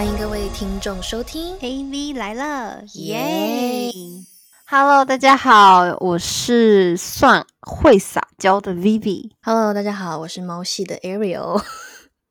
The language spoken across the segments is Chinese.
欢迎各位听众收听 AV 来了，耶！Hello，大家好，我是算会撒娇的 Vivi。！Hello，大家好，我是猫系的 Ariel。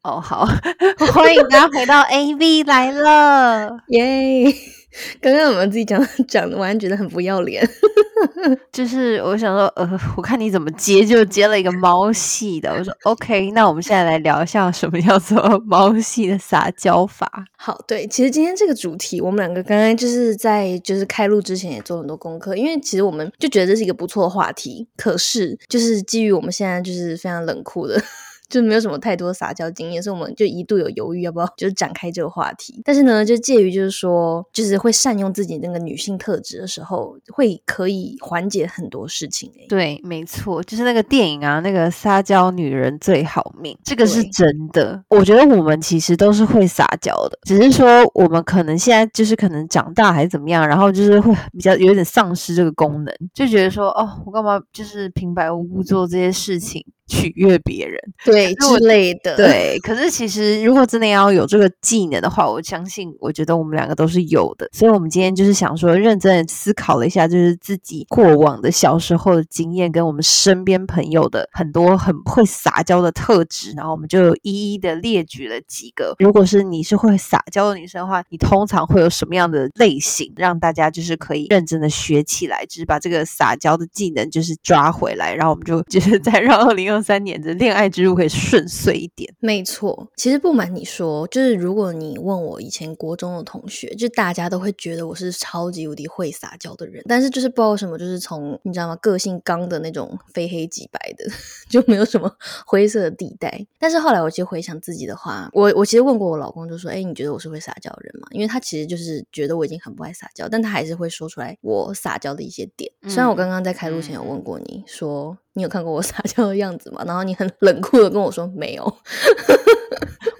哦，好，欢迎大家回到 AV 来了。耶！刚刚我们自己讲 讲的，我还觉得很不要脸。就是我想说，呃，我看你怎么接，就接了一个猫系的。我说 OK，那我们现在来聊一下什么叫做猫系的撒娇法。好，对，其实今天这个主题，我们两个刚刚就是在就是开录之前也做很多功课，因为其实我们就觉得这是一个不错的话题。可是就是基于我们现在就是非常冷酷的。就没有什么太多撒娇经验，所以我们就一度有犹豫要不要就是展开这个话题。但是呢，就介于就是说，就是会善用自己那个女性特质的时候，会可以缓解很多事情、欸。对，没错，就是那个电影啊，那个撒娇女人最好命，这个是真的。我觉得我们其实都是会撒娇的，只是说我们可能现在就是可能长大还是怎么样，然后就是会比较有点丧失这个功能，就觉得说哦，我干嘛就是平白无故做这些事情取悦别人？对之类的。对，可是其实如果真的要有这个技能的话，我相信，我觉得我们两个都是有的。所以，我们今天就是想说，认真的思考了一下，就是自己过往的小时候的经验，跟我们身边朋友的很多很会撒娇的特质，然后我们就一一的列举了几个。如果是你是会撒娇的女生的话，你通常会有什么样的类型，让大家就是可以认真的学起来，就是把这个撒娇的技能就是抓回来，然后我们就就是再让 二零二三年的恋爱之路可以顺遂一点。没错，其实不瞒你说，就是如果你问我以前国中的同学，就大家都会觉得我是超级无敌会撒娇的人，但是就是不知道为什么，就是从你知道吗，个性刚的那种非黑即白的，就没有什么灰色的地带。但是后来我其实回想自己的话，我我其实问过我老公，就说：“哎，你觉得我是会撒娇的人吗？”因为他其实就是觉得我已经很不爱撒娇，但他还是会说出来我撒娇的一些点。虽然我刚刚在开录前有问过你说。你有看过我撒娇的样子吗？然后你很冷酷的跟我说没有。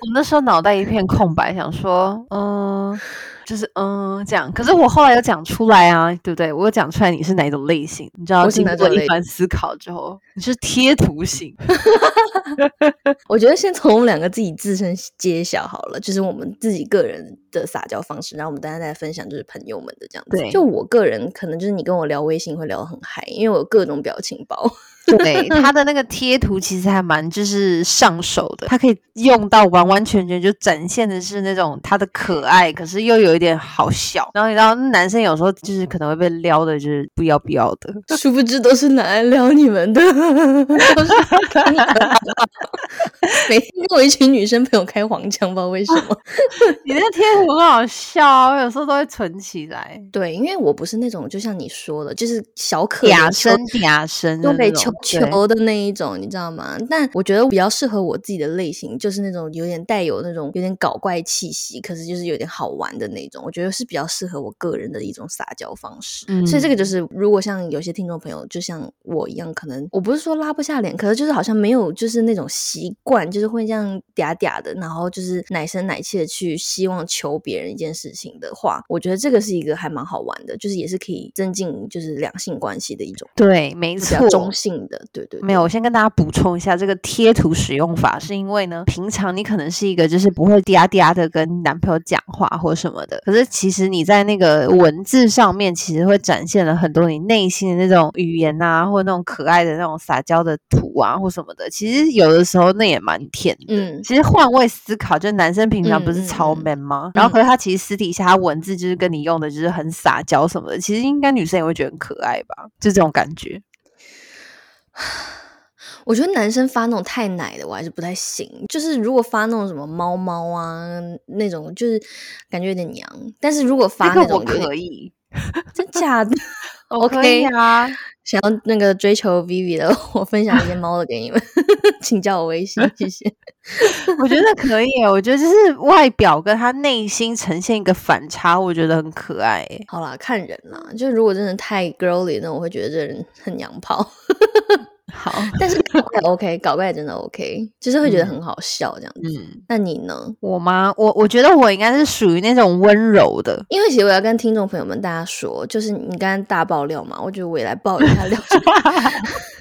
我那时候脑袋一片空白，想说，嗯，就是嗯这样。可是我后来有讲出来啊，对不对？我有讲出来你是哪一种类型，你知道？经过一番思考之后，你是贴图型。我觉得先从我们两个自己自身揭晓好了，就是我们自己个人的撒娇方式，然后我们大家再分享就是朋友们的这样子。就我个人可能就是你跟我聊微信会聊得很嗨，因为我有各种表情包。对，他的那个贴图其实还蛮就是上手的，他可以用到完完全全就展现的是那种他的可爱，可是又有一点好笑。然后你知道男生有时候就是可能会被撩的，就是不要不要的。殊不知都是拿来撩你们的，都是给你们的每天跟我一群女生朋友开黄腔，不知道为什么。你那贴图很好笑啊，我有时候都会存起来。对，因为我不是那种就像你说的，就是小可怜嗲求声嗲声的都被那种求的那一种，你知道吗？但我觉得比较适合我自己的类型，就是那种有点带有那种有点搞怪气息，可是就是有点好玩的那种。我觉得是比较适合我个人的一种撒娇方式。嗯所以这个就是，如果像有些听众朋友，就像我一样，可能我不是说拉不下脸，可是就是好像没有就是那种习惯，就是会这样嗲嗲的，然后就是奶声奶气的去希望求别人一件事情的话，我觉得这个是一个还蛮好玩的，就是也是可以增进就是两性关系的一种。对，没错比较，中性的，对对对没有，我先跟大家补充一下，这个贴图使用法是因为呢，平常你可能是一个就是不会嗲嗲的跟男朋友讲话或什么的，可是其实你在那个文字上面，其实会展现了很多你内心的那种语言啊，或那种可爱的那种撒娇的图啊，或什么的。其实有的时候那也蛮甜的。嗯，其实换位思考，就男生平常不是超嗯 man 吗？然后可是他其实私底下他文字就是跟你用的就是很撒娇什么的，其实应该女生也会觉得很可爱吧，就这种感觉。我觉得男生发那种太奶的，我还是不太行。就是如果发那种什么猫猫啊那种，就是感觉有点娘。但是如果发那种有点可以，真假的 我可以啊。想要那个追求 Vivi 的，我分享一些猫的给你们，请加我微信，谢谢。我觉得可以，我觉得就是外表跟他内心呈现一个反差，我觉得很可爱。好啦，看人啦，就如果真的太 girly，那我会觉得这人很娘炮。好，但是搞怪 OK，搞怪真的 OK，就是会觉得很好笑这样子。嗯，那你呢？我吗？我我觉得我应该是属于那种温柔的，因为其实我要跟听众朋友们大家说，就是你刚刚大爆料嘛，我觉得我也来爆一下料。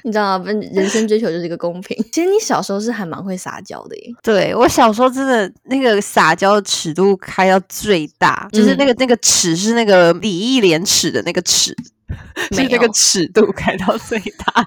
你知道吗？人生追求就是一个公平。其实你小时候是还蛮会撒娇的耶。对我小时候真的那个撒娇的尺度开到最大，就是那个那个尺是那个礼义廉耻的那个尺，是那个尺度开到最大。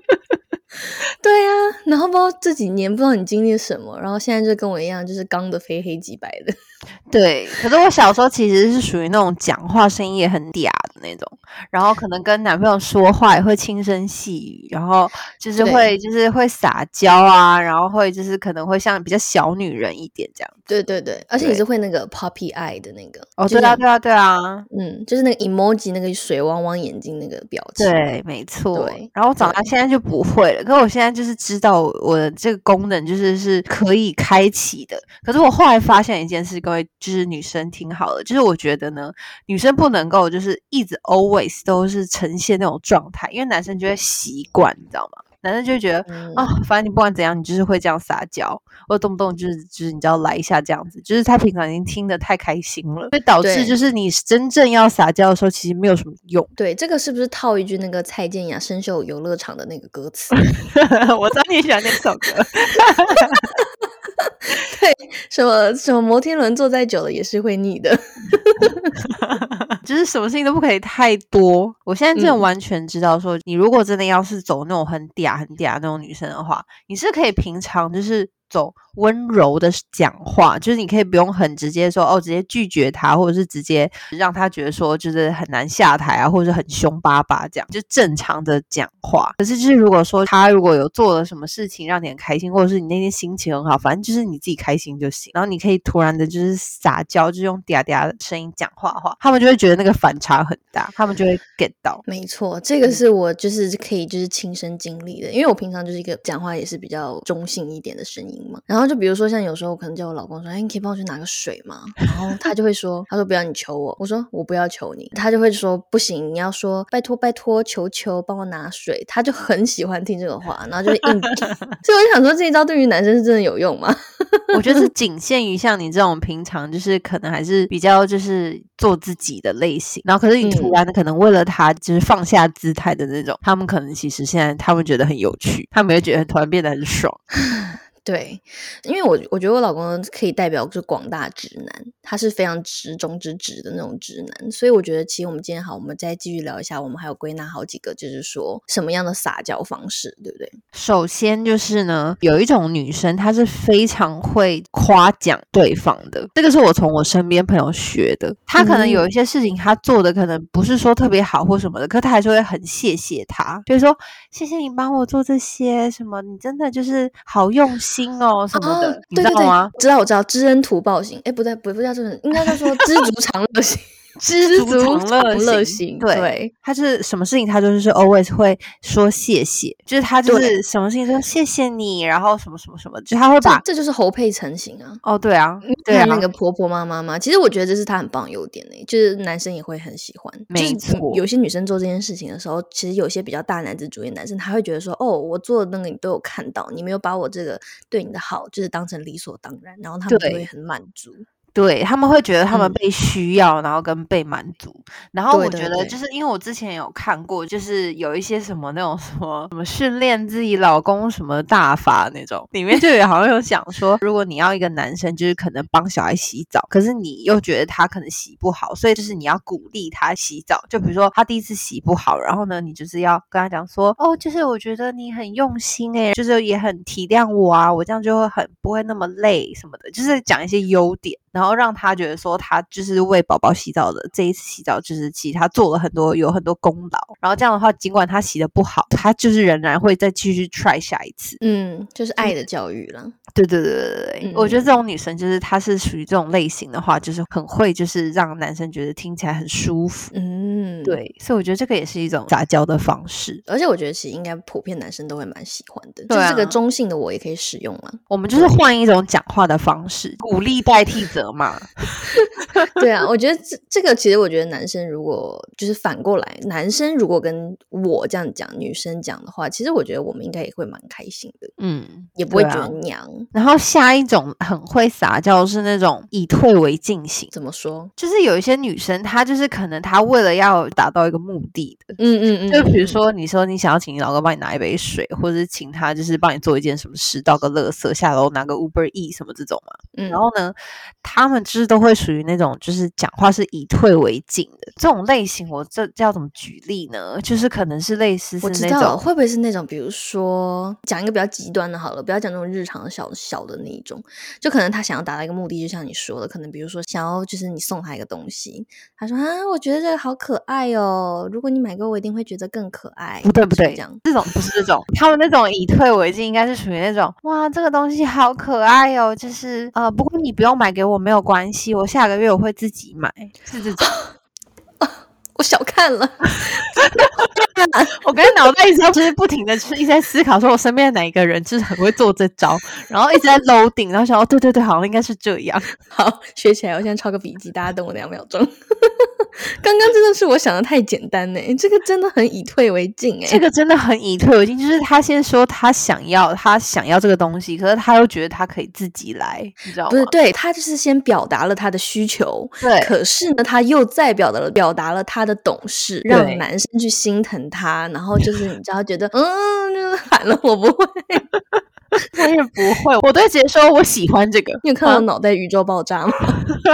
对呀，然后不知道这几年不知道你经历了什么，然后现在就跟我一样，就是刚的非黑即白的。对，可是我小时候其实是属于那种讲话声音也很嗲的那种，然后可能跟男朋友说话也会轻声细语，然后就是会就是会撒娇啊，然后会就是可能会像比较小女人一点这样。对对对，而且你是会那个 puppy eye 的那个。哦，对啊对啊对啊，嗯，就是那个 emoji 那个水汪汪眼睛那个表情。对，没错。对，然后长大现在就不会了，可我现在就是知道我的这个功能就是是可以开启的。可是我后来发现一件事，各位就是女生挺好的，就是我觉得呢，女生不能够就是一直 always 都是呈现那种状态，因为男生就会习惯，你知道吗？男生就觉得啊，反正你不管怎样，你就是会这样撒娇，或动不动就是就是你就要来一下这样子，就是他平常已经听得太开心了，所以导致就是你真正要撒娇的时候，其实没有什么用。对，这个是不是套一句那个蔡健雅《生锈游乐场》的那个歌词？我知道你喜欢那首歌。对，什么什么摩天轮坐再久了也是会腻的，就是什么事情都不可以太多。我现在真的完全知道，说你如果真的要是走那种很嗲很嗲那种女生的话，你是可以平常就是走。温柔的讲话，就是你可以不用很直接说哦，直接拒绝他，或者是直接让他觉得说就是很难下台啊，或者是很凶巴巴这样，就正常的讲话。可是就是如果说他如果有做了什么事情让你很开心，或者是你那天心情很好，反正就是你自己开心就行。然后你可以突然的就是撒娇，就用嗲嗲的声音讲话的话，他们就会觉得那个反差很大，他们就会 get 到。没错，这个是我就是可以就是亲身经历的，因为我平常就是一个讲话也是比较中性一点的声音嘛，然后。就比如说，像有时候我可能叫我老公说：“哎，你可以帮我去拿个水吗？”然后他就会说：“他说不要你求我。”我说：“我不要求你。”他就会说：“不行，你要说拜托拜托，求求帮我拿水。”他就很喜欢听这个话，然后就硬。所以我就想说，这一招对于男生是真的有用吗？我觉得是仅限于像你这种平常就是可能还是比较就是做自己的类型。然后可是你突然的可能为了他就是放下姿态的那种，他们可能其实现在他们觉得很有趣，他们也觉得突然变得很爽。对，因为我我觉得我老公可以代表就是广大直男，他是非常直中之直的那种直男，所以我觉得其实我们今天好，我们再继续聊一下，我们还有归纳好几个，就是说什么样的撒娇方式，对不对？首先就是呢，有一种女生她是非常会夸奖对方的，这个是我从我身边朋友学的。她可能有一些事情她做的可能不是说特别好或什么的，可她还是会很谢谢他，就是说谢谢你帮我做这些什么，你真的就是好用心。心哦什么的，你知道吗？知道我知道，知恩图报型。哎，不对，不不叫这种，应该叫做知足常乐型。知 足常乐型，对，他是什么事情，他就是是 always 会说谢谢，就是他就是什么事情说谢谢你，然后什么什么什么，就他会把这就是侯佩岑型啊。哦，对啊，对啊，那个婆婆妈妈嘛，其实我觉得这是他很棒优点呢，就是男生也会很喜欢。没错，有些女生做这件事情的时候，其实有些比较大男子主义男生，他会觉得说，哦，我做的那个你都有看到，你没有把我这个对你的好就是当成理所当然，然后他们就会很满足。对他们会觉得他们被需要，然后跟被满足。然后我觉得，就是因为我之前有看过，就是有一些什么那种什么什么训练自己老公什么大法那种，里面就有好像有讲说，如果你要一个男生，就是可能帮小孩洗澡，可是你又觉得他可能洗不好，所以就是你要鼓励他洗澡。就比如说他第一次洗不好，然后呢，你就是要跟他讲说，哦，就是我觉得你很用心诶，就是也很体谅我啊，我这样就会很不会那么累什么的，就是讲一些优点。然后让他觉得说他就是为宝宝洗澡的这一次洗澡就是其实他做了很多有很多功劳，然后这样的话尽管他洗的不好，他就是仍然会再继续 try 下一次，嗯，就是爱的教育了。对对对对对，我觉得这种女生就是她是属于这种类型的话，就是很会就是让男生觉得听起来很舒服，嗯，对，所以我觉得这个也是一种杂交的方式，而且我觉得其实应该普遍男生都会蛮喜欢的，就这个中性的我也可以使用了。我们就是换一种讲话的方式，鼓励代替者。嘛，对啊，我觉得这这个其实，我觉得男生如果就是反过来，男生如果跟我这样讲，女生讲的话，其实我觉得我们应该也会蛮开心的，嗯，也不会觉得娘。然后下一种很会撒娇是那种以退为进行，怎么说？就是有一些女生，她就是可能她为了要达到一个目的的。嗯嗯嗯，就比如嗯，说，你说你想要请你老公帮你拿一杯水，或者是请他就是帮你做一件什么事，倒个垃圾，下楼拿个 Uber E 什么这种嘛。嗯然后呢，他们就是都会属于那种就是讲话是以退为进的这种类型。我这这要怎么举例呢？就是可能是类似是我知道那种会不会是那种，比如说讲一个比较极端的，好了，不要讲那种日常小小的那一种，就可能他想要达到一个目的，就像你说的，可能比如说想要就是你送他一个东西，他说啊，我觉得这个好可爱哦，如果你买给我，我一定会觉得更可爱。不对不对这样，这种不是这种，他们那种以退为进，应该是属于那种哇，这个东西好可爱哦，就是呃，不过你不用买给我没有关系，我下个月我会自己买，是这种。我小看了，我刚才脑袋一直就是不停的，就是一直在思考，说我身边的哪一个人就是很会做这招，然后一直在 loading，然后想哦，对对对，好像应该是这样。好学起来，我现在抄个笔记，大家等我两秒钟。刚刚真的是我想的太简单呢，这个真的很以退为进哎。这个真的很以退为进，就是他先说他想要，他想要这个东西，可是他又觉得他可以自己来，你知道吗？不是，对他就是先表达了他的需求，对可是呢，他又再表达了表达了他的懂事，让男生去心疼他，然后就是你知道，觉得嗯，就是喊了我不会，我也不会，我都会直接说我喜欢这个。你有看到脑袋宇宙爆炸吗？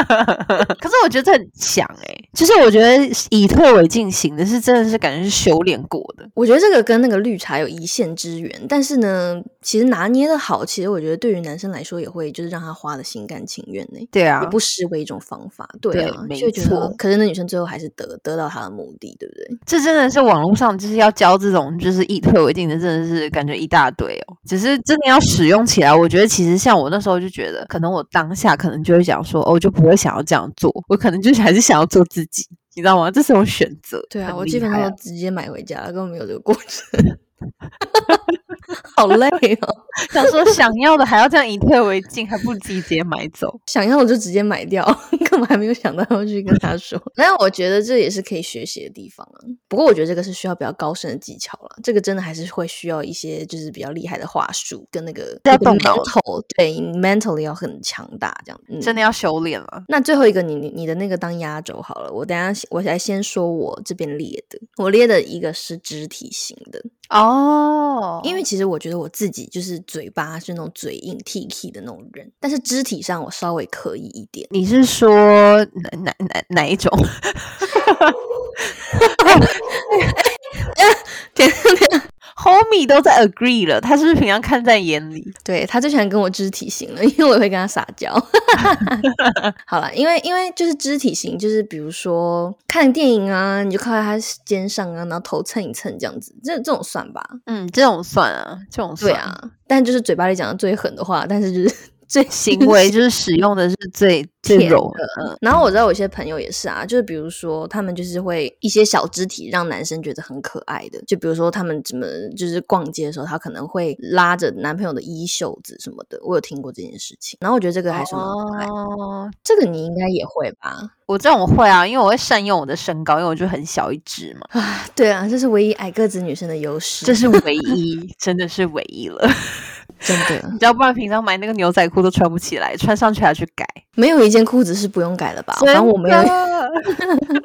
可是我觉得这很强哎、就是我觉得以退为进型的是真的是感觉是修炼过的。我觉得这个跟那个绿茶有一线之缘，但是呢，其实拿捏的好，其实我觉得对于男生来说也会就是让他花的心甘情愿呢。对啊也不失为一种方法，对对啊，没错，可是那女生最后还是得得到她的目的，对不对？这真的是网络上就是要教这种就是以退为进的，真的是感觉一大堆哦。只是真的要使用起来，我觉得其实像我那时候就觉得，可能我当下可能就会想说，哦，我就不会想要这样做，我可能就是还是想要做自己，你知道吗？这是种选择。对啊，我基本上都直接买回家了，根本没有这个过程，好累哦。想说想要的还要这样以退为进，还不如直接买走。想要的就直接买掉，根本还没有想到要去跟他说。那我觉得这也是可以学习的地方啊。不过我觉得这个是需要比较高深的技巧了，这个真的还是会需要一些就是比较厉害的话术跟那个要那个动脑 mental，对 mentally 要很强大这样。嗯，真的要修炼了。那最后一个你，你你的那个当压轴好了。我等下我来先说我这边列的，我列的一个是肢体型的，哦因为其实我觉得我自己就是嘴巴是那种嘴硬 T K 的那种人，但是肢体上我稍微可以一点。你是说哪哪哪哪一种？天 homie 都在 agree 了，他是不是平常看在眼里？对他最喜欢跟我肢体型了，因为我也会跟他撒娇。好了，因为因为就是肢体型，就是比如说看电影啊，你就靠在他肩上啊，然后头蹭一蹭这样子，这这种算吧？嗯，这种算啊，这种算对啊，但就是嘴巴里讲的最狠的话，但是就是最 行为就是使用的是最最甜柔的。嗯然后我知道有些朋友也是啊，就是比如说他们就是会一些小肢体让男生觉得很可爱的，就比如说他们怎么就是逛街的时候，他可能会拉着男朋友的衣袖子什么的，我有听过这件事情。然后我觉得这个还是蛮可爱的，哦，这个你应该也会吧？我这种会啊，因为我会善用我的身高，因为我就很小一只嘛，啊，对啊，这是唯一矮个子女生的优势，这是唯一，真的是唯一了。真的你知道，不然平常买那个牛仔裤都穿不起来，穿上去还要去改。没有一件裤子是不用改的吧？反正我没有。真的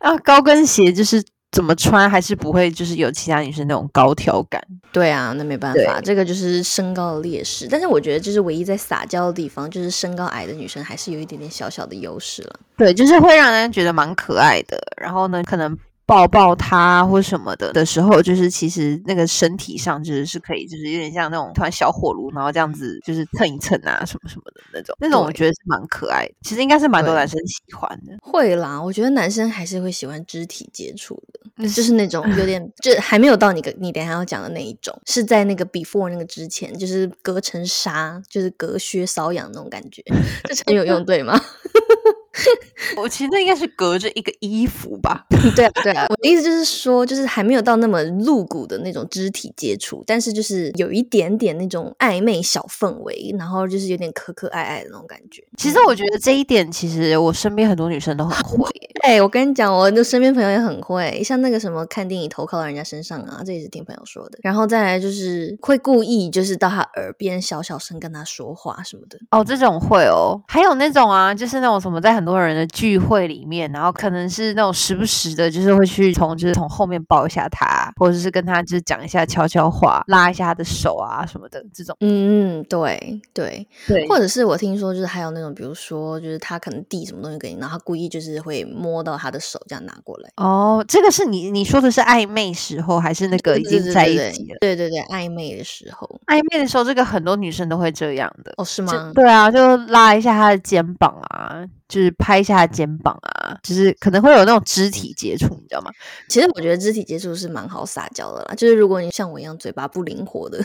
然后高跟鞋就是怎么穿还是不会，就是有其他女生那种高挑感。对啊，那没办法，这个就是身高的劣势。但是我觉得，就是唯一在撒娇的地方，就是身高矮的女生还是有一点点小小的优势了。对，就是会让人觉得蛮可爱的。然后呢，可能抱抱他或什么的的时候，就是其实那个身体上就是是可以，就是有点像那种突然小火炉，然后这样子就是蹭一蹭啊什么什么的那种。那种我觉得是蛮可爱的，其实应该是蛮多男生喜欢的。会啦，我觉得男生还是会喜欢肢体接触的，就就是那种有点，就还没有到你个你等下要讲的那一种，是在那个 before 那个之前，就是隔层纱，就是隔靴搔痒那种感觉，这成语有用对吗？我其实那应该是隔着一个衣服吧。对啊，对啊，我的意思就是说，就是还没有到那么露骨的那种肢体接触，但是就是有一点点那种暧昧小氛围，然后就是有点可可爱爱的那种感觉。其实我觉得这一点，其实我身边很多女生都很会。哎，我跟你讲，我的身边朋友也很会，像那个什么看电影投靠到人家身上啊，这也是听朋友说的。然后再来就是会故意就是到他耳边小小声跟他说话什么的。哦，这种会哦。还有那种啊，就是那种什么在很多人的聚会里面，然后可能是那种时不时的，就是会去从就是从后面抱一下他，或者是跟他就是讲一下悄悄话，拉一下他的手啊什么的这种。嗯嗯，对对对，或者是我听说就是还有那种，比如说就是他可能递什么东西给你，然后他故意就是会摸到他的手这样拿过来。哦，这个是你你说的是暧昧时候，还是那个已经在一起了？对对对，暧昧的时候，暧昧的时候，这个很多女生都会这样的。哦，是吗？对啊，就拉一下他的肩膀啊，就是拍一下他肩膀啊，就是可能会有那种肢体接触，你知道吗？其实我觉得肢体接触是蛮好撒娇的啦，就是如果你像我一样嘴巴不灵活的。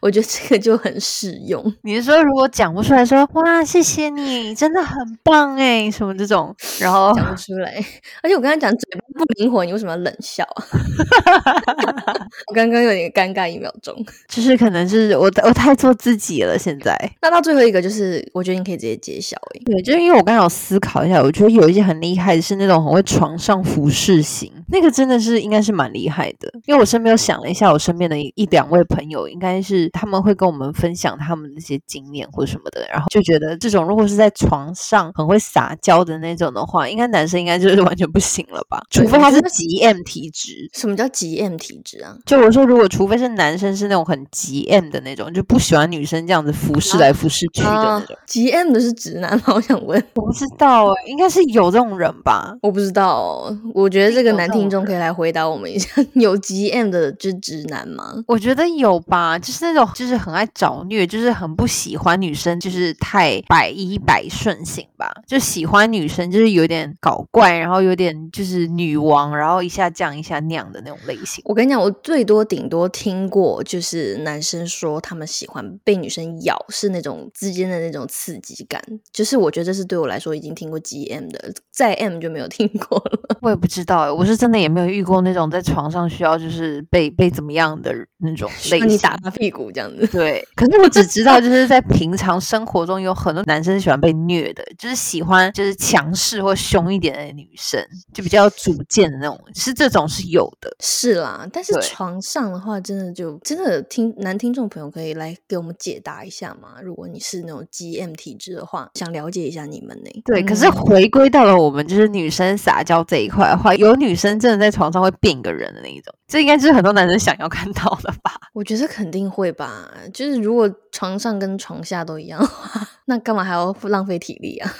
我觉得这个就很适用。你是说，如果讲不出来，说哇，谢谢你，真的很棒哎，什么这种，然后讲不出来。而且我刚才讲嘴巴不灵活，你为什么要冷笑啊？我刚刚有点尴尬一秒钟，就是可能是我我太做自己了。现在，那到最后一个就是，我觉得你可以直接揭晓哎。对，就是因为我刚刚有思考一下，我觉得有一些很厉害的是那种很会床上服侍型，那个真的是应该是蛮厉害的。因为我身边有想了一下，我身边的一两位朋友应该。是他们会跟我们分享他们那些经验或者什么的，然后就觉得这种如果是在床上很会撒娇的那种的话，应该男生应该就是完全不行了吧？除非他是极 M 体质。什么叫极 M 体质啊？就我说，如果除非是男生是那种很极 M 的那种，就不喜欢女生这样子服侍来服侍去的那种。极 M 的是直男吗？我想问，我不知道哎，应该是有这种人吧？我不知道，我觉得这个男听众可以来回答我们一下，有极 M 的就直男吗？我觉得有吧。就是那种，就是很爱找虐，就是很不喜欢女生，就是太百依百顺型吧。就喜欢女生，就是有点搞怪，然后有点就是女王，然后一下降一下那样的那种类型。我跟你讲，我最多顶多听过，就是男生说他们喜欢被女生咬，是那种之间的那种刺激感。就是我觉得这是对我来说已经听过 G M 的，再 M 就没有听过了。我也不知道，我是真的也没有遇过那种在床上需要就是被被怎么样的那种类型。你打他屁股这样子，对。可是我只知道，就是在平常生活中有很多男生喜欢被虐的，就是喜欢就是强势或凶一点的女生，就比较主见的那种，是这种是有的。是啦，但是床上的话，真的就真的听男听众朋友可以来给我们解答一下吗？如果你是那种 G M 体质的话，想了解一下你们呢？对，可是回归到了我们就是女生撒娇这一块的话，有女生真的在床上会变一个人的那一种。这应该是很多男生想要看到的吧？我觉得肯定会吧。就是如果床上跟床下都一样的话，那干嘛还要浪费体力啊？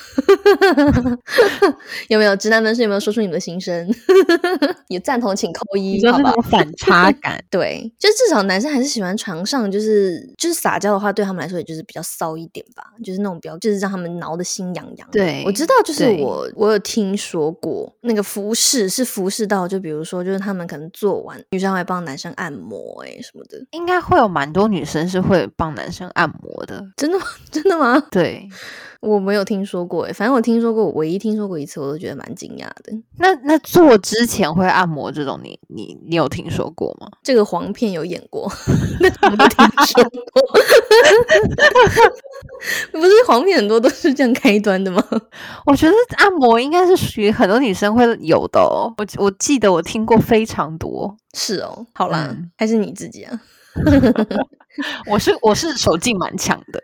有没有直男们是有没有说出你们的心声？有赞同请扣一，好吧？反差 感，对，就至少男生还是喜欢床上，就是就是撒娇的话，对他们来说也就是比较骚一点吧，就是那种比较就是让他们挠的心痒痒。对，我知道，就是我我有听说过那个服饰是服饰到，就比如说就是他们可能做完。女生会帮男生按摩，哎，什么的，应该会有蛮多女生是会帮男生按摩的，真的吗？真的吗？对。对。我没有听说过，哎，反正我听说过，唯一听说过一次，我都觉得蛮惊讶的。那那做之前会按摩这种，你你你有听说过吗？这个黄片有演过，那我都听说过。不是黄片很多都是这样开端的吗？我觉得按摩应该是属于很多女生会有的哦。我我记得我听过非常多。是哦，好啦，还是你自己啊？我是我是手劲蛮强的，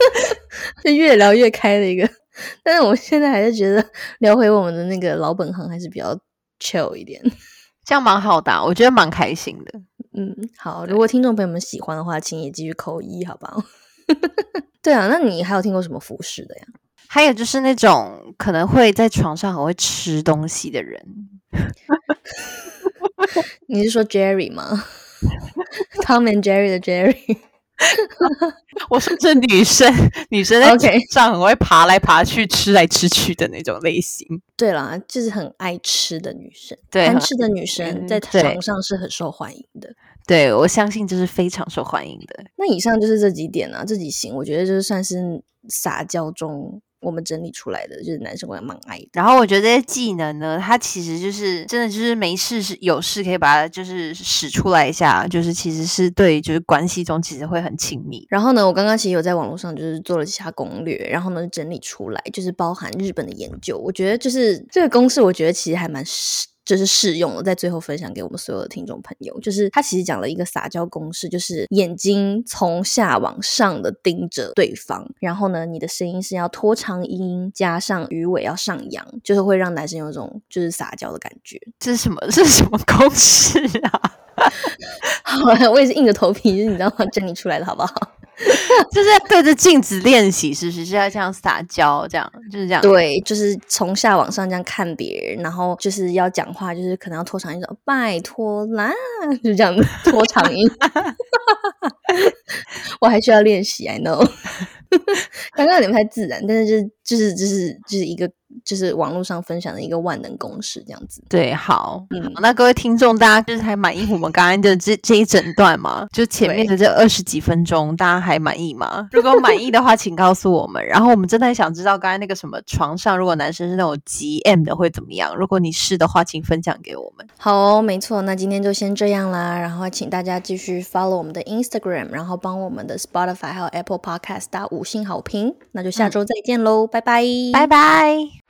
就越聊越开的一个。但是我现在还是觉得聊回我们的那个老本行还是比较 chill 一点，这样蛮好的，我觉得蛮开心的。嗯，好，如果听众朋友们喜欢的话，请也继续扣一，好不好？对啊，那你还有听过什么服饰的呀？还有就是那种可能会在床上很会吃东西的人。你是说 Jerry 吗？Tom and Jerry 的 Jerry，我说是女生，女生在床上很会爬来爬去、吃来吃去的那种类型。对啦，就是很爱吃的女生，对，贪吃的女生在床上是很受欢迎的。对，我相信这是非常受欢迎的。那以上就是这几点啊，这几型，我觉得就是算是撒娇中。我们整理出来的，就是男生会蛮爱的。然后我觉得这些技能呢，它其实就是真的就是没事是有事可以把它就是使出来一下，就是其实是对就是关系中其实会很亲密。然后呢，我刚刚其实有在网络上就是做了一下攻略，然后呢整理出来就是包含日本的研究，我觉得就是这个公式，我觉得其实还蛮适。就是适用了，在最后分享给我们所有的听众朋友。就是他其实讲了一个撒娇公式，就是眼睛从下往上的盯着对方，然后呢，你的声音是要拖长音，加上鱼尾要上扬，就是会让男生有种就是撒娇的感觉。这是什么？这是什么公式啊？好，我也是硬着头皮，就是你知道吗？整理出来的好不好？就是对着镜子练习，是不是？是要这样撒娇，这样就是这样。对，就是从下往上这样看别人，然后就是要讲话，就是可能要拖长音，说拜托啦，就这样拖长音。我还需要练习，I know。刚刚有点不太自然，但是就是就是就是就是一个就是网络上分享的一个万能公式这样子。对，好，嗯，那各位听众，大家就是还满意我们刚刚的这这一整段吗？就前面的这二十几分钟，大家还满意吗？如果满意的话，请告诉我们。然后我们真的很想知道，刚才那个什么床上，如果男生是那种极 M 的会怎么样？如果你是的话，请分享给我们。好，没错，那今天就先这样啦。然后请大家继续 follow 我们的 Instagram，然后帮我们的 Spotify 还有 Apple Podcast 打五星好评。那就下周再见喽，拜拜，拜拜。